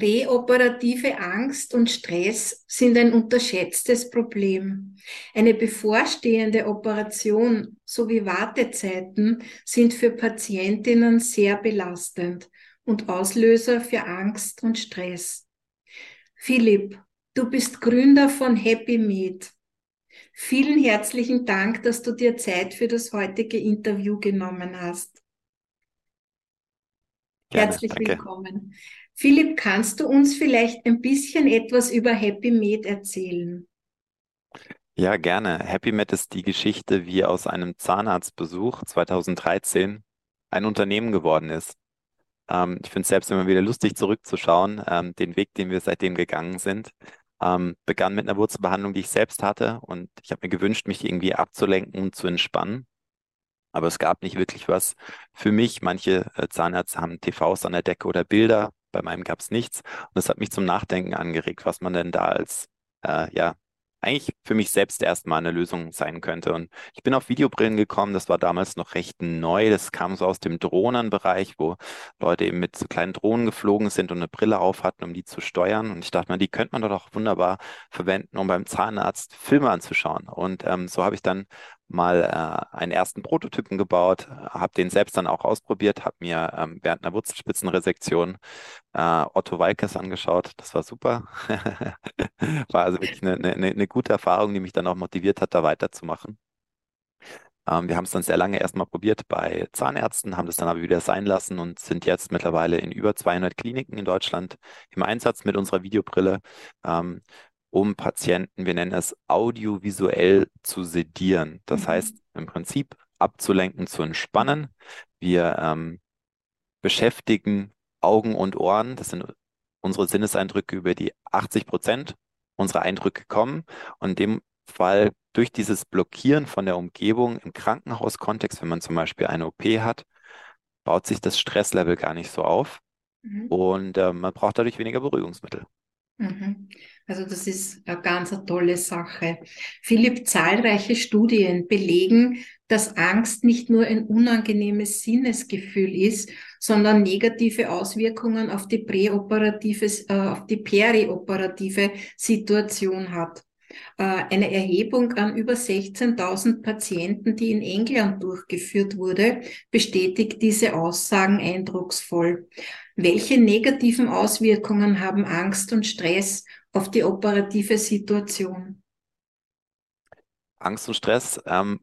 Präoperative Angst und Stress sind ein unterschätztes Problem. Eine bevorstehende Operation sowie Wartezeiten sind für Patientinnen sehr belastend und Auslöser für Angst und Stress. Philipp, du bist Gründer von Happy Med. Vielen herzlichen Dank, dass du dir Zeit für das heutige Interview genommen hast. Gerne, Herzlich danke. willkommen. Philipp, kannst du uns vielleicht ein bisschen etwas über Happy Med erzählen? Ja, gerne. Happy Med ist die Geschichte, wie aus einem Zahnarztbesuch 2013 ein Unternehmen geworden ist. Ähm, ich finde es selbst immer wieder lustig zurückzuschauen, ähm, den Weg, den wir seitdem gegangen sind. Ähm, begann mit einer Wurzelbehandlung, die ich selbst hatte und ich habe mir gewünscht, mich irgendwie abzulenken und zu entspannen. Aber es gab nicht wirklich was für mich. Manche äh, Zahnärzte haben TVs an der Decke oder Bilder. Bei meinem gab es nichts. Und das hat mich zum Nachdenken angeregt, was man denn da als äh, ja, eigentlich für mich selbst erstmal eine Lösung sein könnte. Und ich bin auf Videobrillen gekommen, das war damals noch recht neu. Das kam so aus dem Drohnenbereich, wo Leute eben mit so kleinen Drohnen geflogen sind und eine Brille auf hatten, um die zu steuern. Und ich dachte mir, die könnte man doch wunderbar verwenden, um beim Zahnarzt Filme anzuschauen. Und ähm, so habe ich dann mal äh, einen ersten Prototypen gebaut, habe den selbst dann auch ausprobiert, habe mir ähm, während einer Wurzelspitzenresektion äh, Otto Walkes angeschaut. Das war super. war also wirklich eine, eine, eine gute Erfahrung, die mich dann auch motiviert hat, da weiterzumachen. Ähm, wir haben es dann sehr lange erstmal probiert bei Zahnärzten, haben das dann aber wieder sein lassen und sind jetzt mittlerweile in über 200 Kliniken in Deutschland im Einsatz mit unserer Videobrille. Ähm, um Patienten, wir nennen es audiovisuell zu sedieren. Das mhm. heißt im Prinzip abzulenken, zu entspannen. Wir ähm, beschäftigen Augen und Ohren, das sind unsere Sinneseindrücke, über die 80 Prozent unserer Eindrücke kommen. Und in dem Fall durch dieses Blockieren von der Umgebung im Krankenhauskontext, wenn man zum Beispiel eine OP hat, baut sich das Stresslevel gar nicht so auf. Mhm. Und äh, man braucht dadurch weniger Beruhigungsmittel. Mhm. Also das ist eine ganz eine tolle Sache. Philipp, zahlreiche Studien belegen, dass Angst nicht nur ein unangenehmes Sinnesgefühl ist, sondern negative Auswirkungen auf die präoperative, äh, auf die perioperative Situation hat. Äh, eine Erhebung an über 16.000 Patienten, die in England durchgeführt wurde, bestätigt diese Aussagen eindrucksvoll. Welche negativen Auswirkungen haben Angst und Stress auf die operative Situation? Angst und Stress ähm,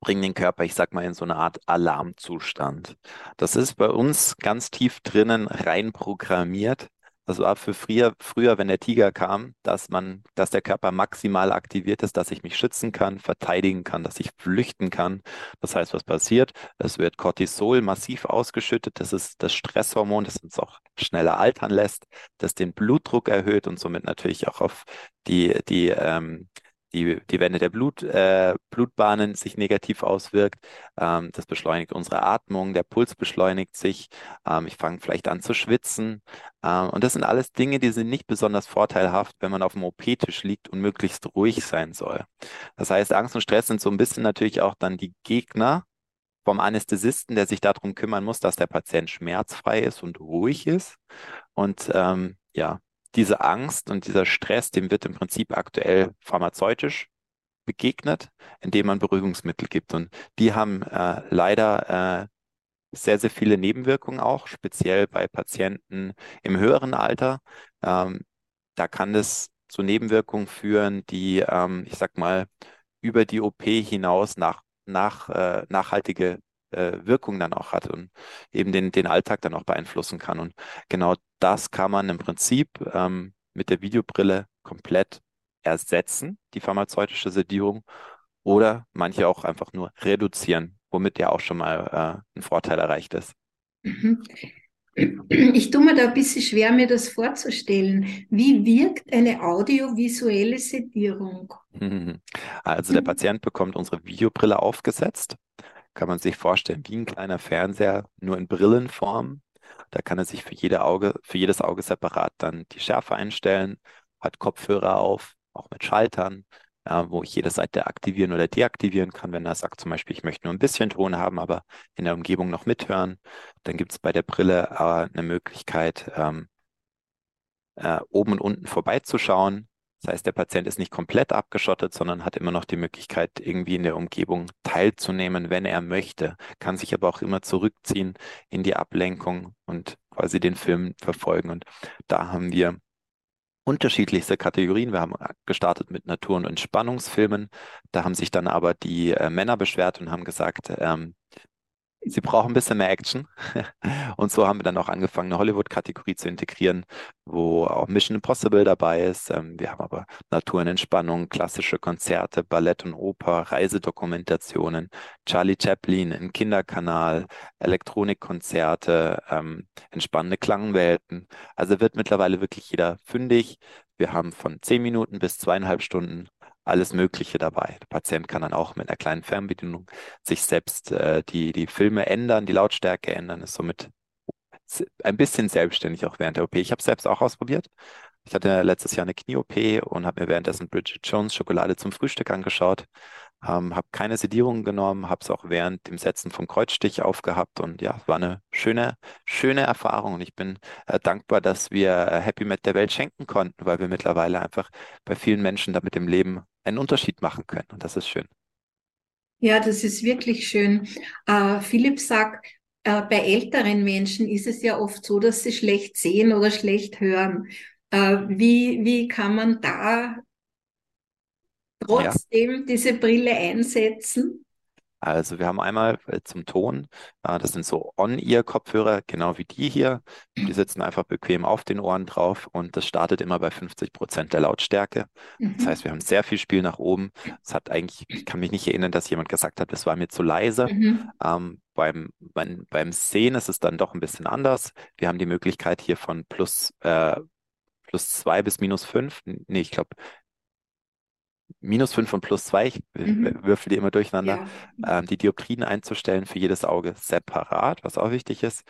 bringen den Körper, ich sag mal, in so eine Art Alarmzustand. Das ist bei uns ganz tief drinnen rein programmiert. Das war für früher, früher, wenn der Tiger kam, dass man, dass der Körper maximal aktiviert ist, dass ich mich schützen kann, verteidigen kann, dass ich flüchten kann. Das heißt, was passiert? Es wird Cortisol massiv ausgeschüttet. Das ist das Stresshormon, das uns auch schneller altern lässt, das den Blutdruck erhöht und somit natürlich auch auf die, die ähm, die, die Wände der Blut, äh, Blutbahnen sich negativ auswirkt. Ähm, das beschleunigt unsere Atmung, der Puls beschleunigt sich. Ähm, ich fange vielleicht an zu schwitzen. Ähm, und das sind alles Dinge, die sind nicht besonders vorteilhaft, wenn man auf dem OP-Tisch liegt und möglichst ruhig sein soll. Das heißt, Angst und Stress sind so ein bisschen natürlich auch dann die Gegner vom Anästhesisten, der sich darum kümmern muss, dass der Patient schmerzfrei ist und ruhig ist. Und ähm, ja, diese Angst und dieser Stress, dem wird im Prinzip aktuell pharmazeutisch begegnet, indem man Beruhigungsmittel gibt. Und die haben äh, leider äh, sehr, sehr viele Nebenwirkungen auch, speziell bei Patienten im höheren Alter. Ähm, da kann das zu Nebenwirkungen führen, die, ähm, ich sag mal, über die OP hinaus nach, nach, äh, nachhaltige äh, Wirkung dann auch hat und eben den, den Alltag dann auch beeinflussen kann. Und genau das kann man im Prinzip ähm, mit der Videobrille komplett ersetzen, die pharmazeutische Sedierung, oder manche auch einfach nur reduzieren, womit ja auch schon mal äh, ein Vorteil erreicht ist. Mhm. Ich tue mir da ein bisschen schwer, mir das vorzustellen. Wie wirkt eine audiovisuelle Sedierung? Also der mhm. Patient bekommt unsere Videobrille aufgesetzt kann man sich vorstellen wie ein kleiner Fernseher, nur in Brillenform. Da kann er sich für, jede Auge, für jedes Auge separat dann die Schärfe einstellen, hat Kopfhörer auf, auch mit Schaltern, ja, wo ich jede Seite aktivieren oder deaktivieren kann, wenn er sagt zum Beispiel, ich möchte nur ein bisschen Ton haben, aber in der Umgebung noch mithören. Dann gibt es bei der Brille äh, eine Möglichkeit, ähm, äh, oben und unten vorbeizuschauen. Das heißt, der Patient ist nicht komplett abgeschottet, sondern hat immer noch die Möglichkeit, irgendwie in der Umgebung teilzunehmen, wenn er möchte, kann sich aber auch immer zurückziehen in die Ablenkung und quasi den Film verfolgen. Und da haben wir unterschiedlichste Kategorien. Wir haben gestartet mit Natur- und Entspannungsfilmen. Da haben sich dann aber die äh, Männer beschwert und haben gesagt, ähm, sie brauchen ein bisschen mehr Action. Und so haben wir dann auch angefangen, eine Hollywood-Kategorie zu integrieren, wo auch Mission Impossible dabei ist. Ähm, wir haben aber Natur und Entspannung, klassische Konzerte, Ballett und Oper, Reisedokumentationen, Charlie Chaplin, ein Kinderkanal, Elektronikkonzerte, ähm, entspannende Klangwelten. Also wird mittlerweile wirklich jeder fündig. Wir haben von zehn Minuten bis zweieinhalb Stunden alles Mögliche dabei. Der Patient kann dann auch mit einer kleinen Fernbedienung sich selbst äh, die, die Filme ändern, die Lautstärke ändern, ist somit ein bisschen selbstständig auch während der OP. Ich habe es selbst auch ausprobiert. Ich hatte letztes Jahr eine Knie-OP und habe mir währenddessen Bridget Jones Schokolade zum Frühstück angeschaut. Ähm, habe keine Sedierung genommen, habe es auch während dem Setzen vom Kreuzstich aufgehabt und ja, es war eine schöne, schöne Erfahrung und ich bin äh, dankbar, dass wir äh, Happy Med der Welt schenken konnten, weil wir mittlerweile einfach bei vielen Menschen damit im Leben einen Unterschied machen können und das ist schön. Ja, das ist wirklich schön. Äh, Philipp sagt, äh, bei älteren Menschen ist es ja oft so, dass sie schlecht sehen oder schlecht hören. Äh, wie, wie kann man da trotzdem ja. diese Brille einsetzen? Also wir haben einmal äh, zum Ton, äh, das sind so On-Ear-Kopfhörer, genau wie die hier. Die sitzen einfach bequem auf den Ohren drauf und das startet immer bei 50 Prozent der Lautstärke. Mhm. Das heißt, wir haben sehr viel Spiel nach oben. Es hat eigentlich, ich kann mich nicht erinnern, dass jemand gesagt hat, das war mir zu leise. Mhm. Ähm, beim, beim, beim Sehen ist es dann doch ein bisschen anders. Wir haben die Möglichkeit hier von plus, äh, plus zwei bis minus fünf. Nee, ich glaube, minus 5 und plus 2, ich mhm. würfel die immer durcheinander, ja. ähm, die Dioptrien einzustellen für jedes Auge separat, was auch wichtig ist.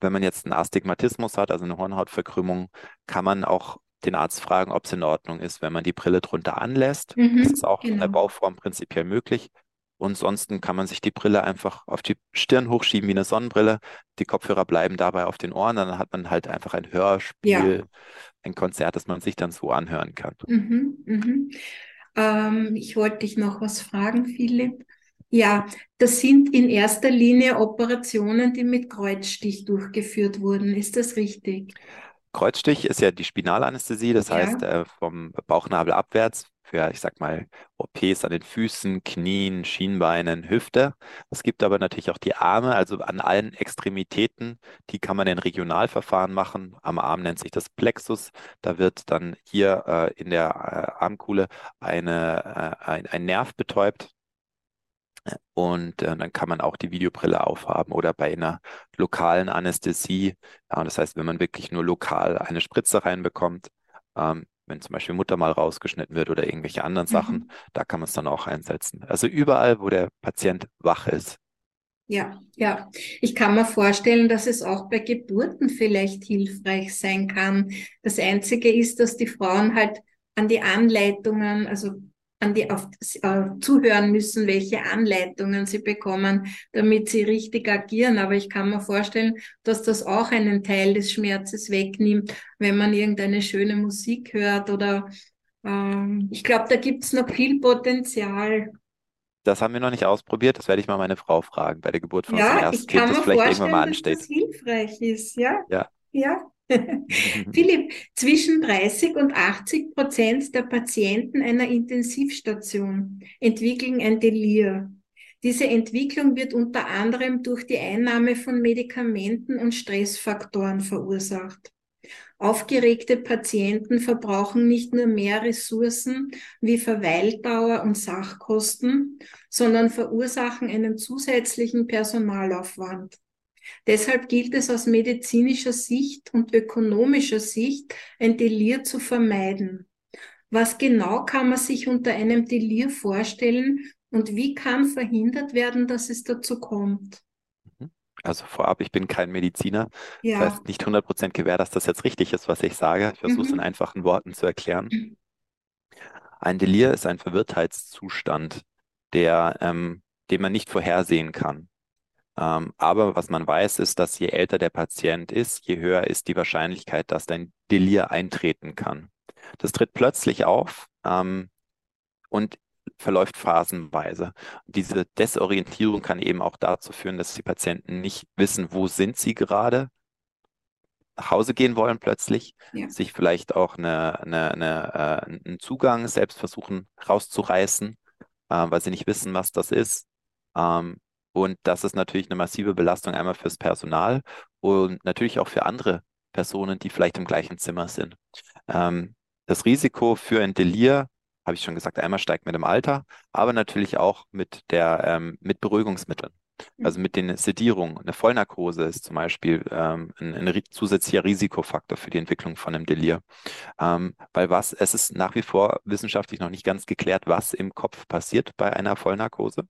Wenn man jetzt einen Astigmatismus hat, also eine Hornhautverkrümmung, kann man auch den Arzt fragen, ob es in Ordnung ist, wenn man die Brille drunter anlässt. Mhm, das ist auch genau. in der genau. Bauform prinzipiell möglich. Und ansonsten kann man sich die Brille einfach auf die Stirn hochschieben wie eine Sonnenbrille. Die Kopfhörer bleiben dabei auf den Ohren. Dann hat man halt einfach ein Hörspiel, ja. ein Konzert, das man sich dann so anhören kann. Mhm, mhm. Ähm, ich wollte dich noch was fragen, Philipp. Ja, das sind in erster Linie Operationen, die mit Kreuzstich durchgeführt wurden. Ist das richtig? Kreuzstich ist ja die Spinalanästhesie, das ja. heißt äh, vom Bauchnabel abwärts für, ich sag mal, OPs an den Füßen, Knien, Schienbeinen, Hüfte. Es gibt aber natürlich auch die Arme, also an allen Extremitäten. Die kann man in Regionalverfahren machen. Am Arm nennt sich das Plexus. Da wird dann hier äh, in der äh, Armkuhle eine, äh, ein, ein Nerv betäubt. Und äh, dann kann man auch die Videobrille aufhaben oder bei einer lokalen Anästhesie. Ja, das heißt, wenn man wirklich nur lokal eine Spritze reinbekommt, ähm, wenn zum Beispiel Mutter mal rausgeschnitten wird oder irgendwelche anderen Sachen, mhm. da kann man es dann auch einsetzen. Also überall, wo der Patient wach ist. Ja, ja. Ich kann mir vorstellen, dass es auch bei Geburten vielleicht hilfreich sein kann. Das Einzige ist, dass die Frauen halt an die Anleitungen, also die auf, äh, zuhören müssen, welche Anleitungen sie bekommen, damit sie richtig agieren. Aber ich kann mir vorstellen, dass das auch einen Teil des Schmerzes wegnimmt, wenn man irgendeine schöne Musik hört oder ähm, ich glaube, da gibt es noch viel Potenzial. Das haben wir noch nicht ausprobiert. Das werde ich mal meine Frau fragen bei der Geburt von ja, unserem ersten Kind, das vielleicht irgendwann mal ansteht. Dass das hilfreich ist, ja. Ja. Ja. Philipp, zwischen 30 und 80 Prozent der Patienten einer Intensivstation entwickeln ein Delir. Diese Entwicklung wird unter anderem durch die Einnahme von Medikamenten und Stressfaktoren verursacht. Aufgeregte Patienten verbrauchen nicht nur mehr Ressourcen wie Verweildauer und Sachkosten, sondern verursachen einen zusätzlichen Personalaufwand. Deshalb gilt es aus medizinischer Sicht und ökonomischer Sicht, ein Delir zu vermeiden. Was genau kann man sich unter einem Delir vorstellen und wie kann verhindert werden, dass es dazu kommt? Mhm. Also vorab, ich bin kein Mediziner. Ja. Das heißt nicht 100% gewähr, dass das jetzt richtig ist, was ich sage. Ich versuche es mhm. in einfachen Worten zu erklären. Mhm. Ein Delir ist ein Verwirrtheitszustand, der, ähm, den man nicht vorhersehen kann. Ähm, aber was man weiß, ist, dass je älter der Patient ist, je höher ist die Wahrscheinlichkeit, dass dein Delir eintreten kann. Das tritt plötzlich auf ähm, und verläuft phasenweise. Diese Desorientierung kann eben auch dazu führen, dass die Patienten nicht wissen, wo sind sie gerade, nach Hause gehen wollen plötzlich, ja. sich vielleicht auch eine, eine, eine, äh, einen Zugang selbst versuchen rauszureißen, äh, weil sie nicht wissen, was das ist. Ähm, und das ist natürlich eine massive Belastung einmal fürs Personal und natürlich auch für andere Personen, die vielleicht im gleichen Zimmer sind. Ähm, das Risiko für ein Delir, habe ich schon gesagt, einmal steigt mit dem Alter, aber natürlich auch mit der ähm, mit Beruhigungsmitteln. Also mit den Sedierungen. Eine Vollnarkose ist zum Beispiel ähm, ein, ein, zusätzlicher Risikofaktor für die Entwicklung von einem Delir. Ähm, weil was, es ist nach wie vor wissenschaftlich noch nicht ganz geklärt, was im Kopf passiert bei einer Vollnarkose.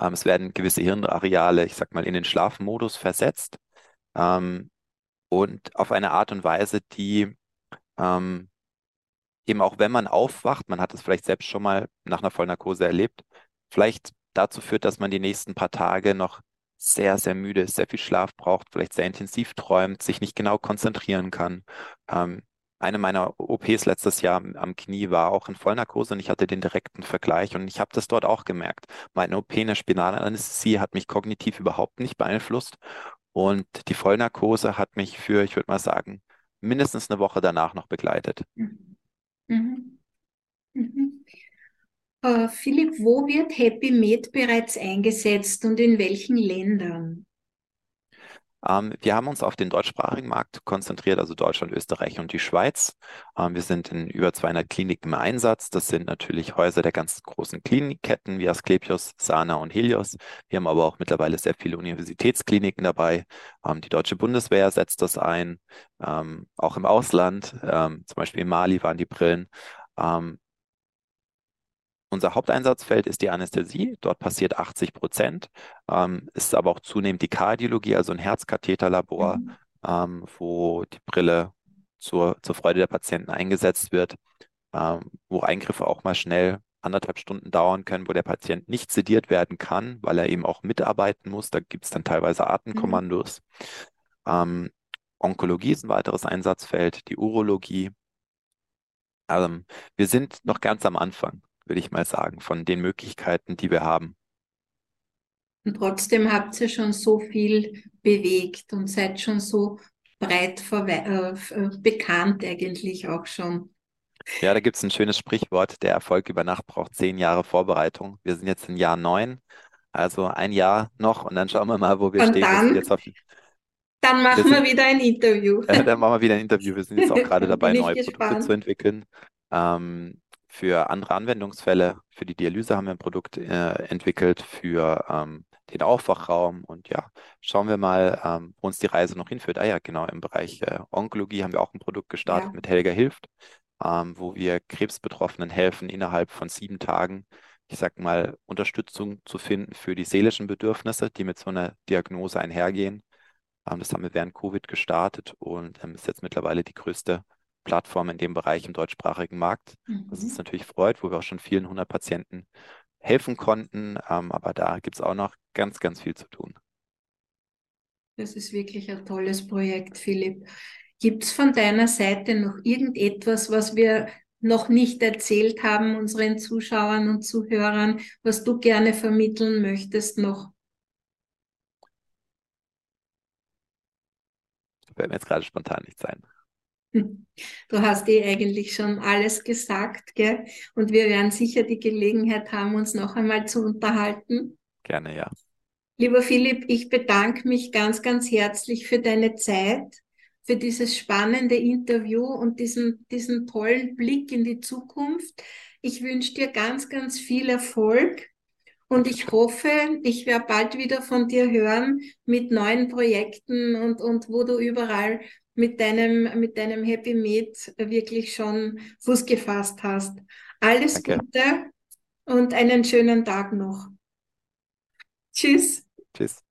Ähm, es werden gewisse Hirnareale, ich sag mal, in den Schlafmodus versetzt ähm, und auf eine Art und Weise, die ähm, eben auch wenn man aufwacht, man hat es vielleicht selbst schon mal nach einer Vollnarkose erlebt, vielleicht dazu führt, dass man die nächsten paar Tage noch sehr, sehr müde ist, sehr viel Schlaf braucht, vielleicht sehr intensiv träumt, sich nicht genau konzentrieren kann. Ähm, eine meiner OPs letztes Jahr am Knie war auch in Vollnarkose und ich hatte den direkten Vergleich und ich habe das dort auch gemerkt. Meine OP in der Spinalanästhesie hat mich kognitiv überhaupt nicht beeinflusst und die Vollnarkose hat mich für, ich würde mal sagen, mindestens eine Woche danach noch begleitet. Mhm. Mhm. Mhm. Uh, Philipp, wo wird Happy Med bereits eingesetzt und in welchen Ländern? Ähm, wir haben uns auf den deutschsprachigen Markt konzentriert, also Deutschland, Österreich und die Schweiz. Ähm, wir sind in über 200 Kliniken im Einsatz. Das sind natürlich Häuser der ganz großen Klinikketten wie Asklepios, Sana und Helios. Wir haben aber auch mittlerweile sehr viele Universitätskliniken dabei. Ähm, die deutsche Bundeswehr setzt das ein, auch im Ausland. Zum Beispiel in Mali waren die Brillen. Ähm, unser Haupteinsatzfeld ist die Anästhesie. Dort passiert 80 Prozent. Ähm, ist aber auch zunehmend die Kardiologie, also ein Herzkatheterlabor, mhm. ähm, wo die Brille zur, zur Freude der Patienten eingesetzt wird, ähm, wo Eingriffe auch mal schnell anderthalb Stunden dauern können, wo der Patient nicht sediert werden kann, weil er eben auch mitarbeiten muss. Da gibt es dann teilweise Atemkommandos. Mhm. Ähm, Onkologie ist ein weiteres Einsatzfeld, die Urologie. Ähm, wir sind noch ganz am Anfang würde ich mal sagen, von den Möglichkeiten, die wir haben. Und trotzdem habt ihr schon so viel bewegt und seid schon so breit äh, äh, bekannt eigentlich auch schon. Ja, da gibt es ein schönes Sprichwort, der Erfolg über Nacht braucht zehn Jahre Vorbereitung. Wir sind jetzt in Jahr neun, also ein Jahr noch und dann schauen wir mal, wo wir und stehen. Dann, wir dann machen wir, sind, wir, wieder ein Interview. Äh, dann machen wir wieder ein Interview. Wir sind jetzt auch gerade dabei, neue gespannt. Produkte zu entwickeln. Ähm, für andere Anwendungsfälle, für die Dialyse haben wir ein Produkt äh, entwickelt, für ähm, den Aufwachraum und ja, schauen wir mal, ähm, wo uns die Reise noch hinführt. Ah ja, genau, im Bereich äh, Onkologie haben wir auch ein Produkt gestartet ja. mit Helga Hilft, ähm, wo wir Krebsbetroffenen helfen, innerhalb von sieben Tagen, ich sag mal, Unterstützung zu finden für die seelischen Bedürfnisse, die mit so einer Diagnose einhergehen. Ähm, das haben wir während Covid gestartet und ähm, ist jetzt mittlerweile die größte Plattform in dem Bereich im deutschsprachigen Markt. Mhm. Was uns natürlich freut, wo wir auch schon vielen hundert Patienten helfen konnten. Ähm, aber da gibt es auch noch ganz, ganz viel zu tun. Das ist wirklich ein tolles Projekt, Philipp. Gibt es von deiner Seite noch irgendetwas, was wir noch nicht erzählt haben, unseren Zuschauern und Zuhörern, was du gerne vermitteln möchtest noch? Fällt mir jetzt gerade spontan nicht sein. Du hast eh eigentlich schon alles gesagt, gell? Und wir werden sicher die Gelegenheit haben, uns noch einmal zu unterhalten. Gerne, ja. Lieber Philipp, ich bedanke mich ganz, ganz herzlich für deine Zeit, für dieses spannende Interview und diesen, diesen tollen Blick in die Zukunft. Ich wünsche dir ganz, ganz viel Erfolg und ich hoffe, ich werde bald wieder von dir hören mit neuen Projekten und, und wo du überall mit deinem, mit deinem Happy Meet wirklich schon Fuß gefasst hast. Alles Danke. Gute und einen schönen Tag noch. Tschüss. Tschüss.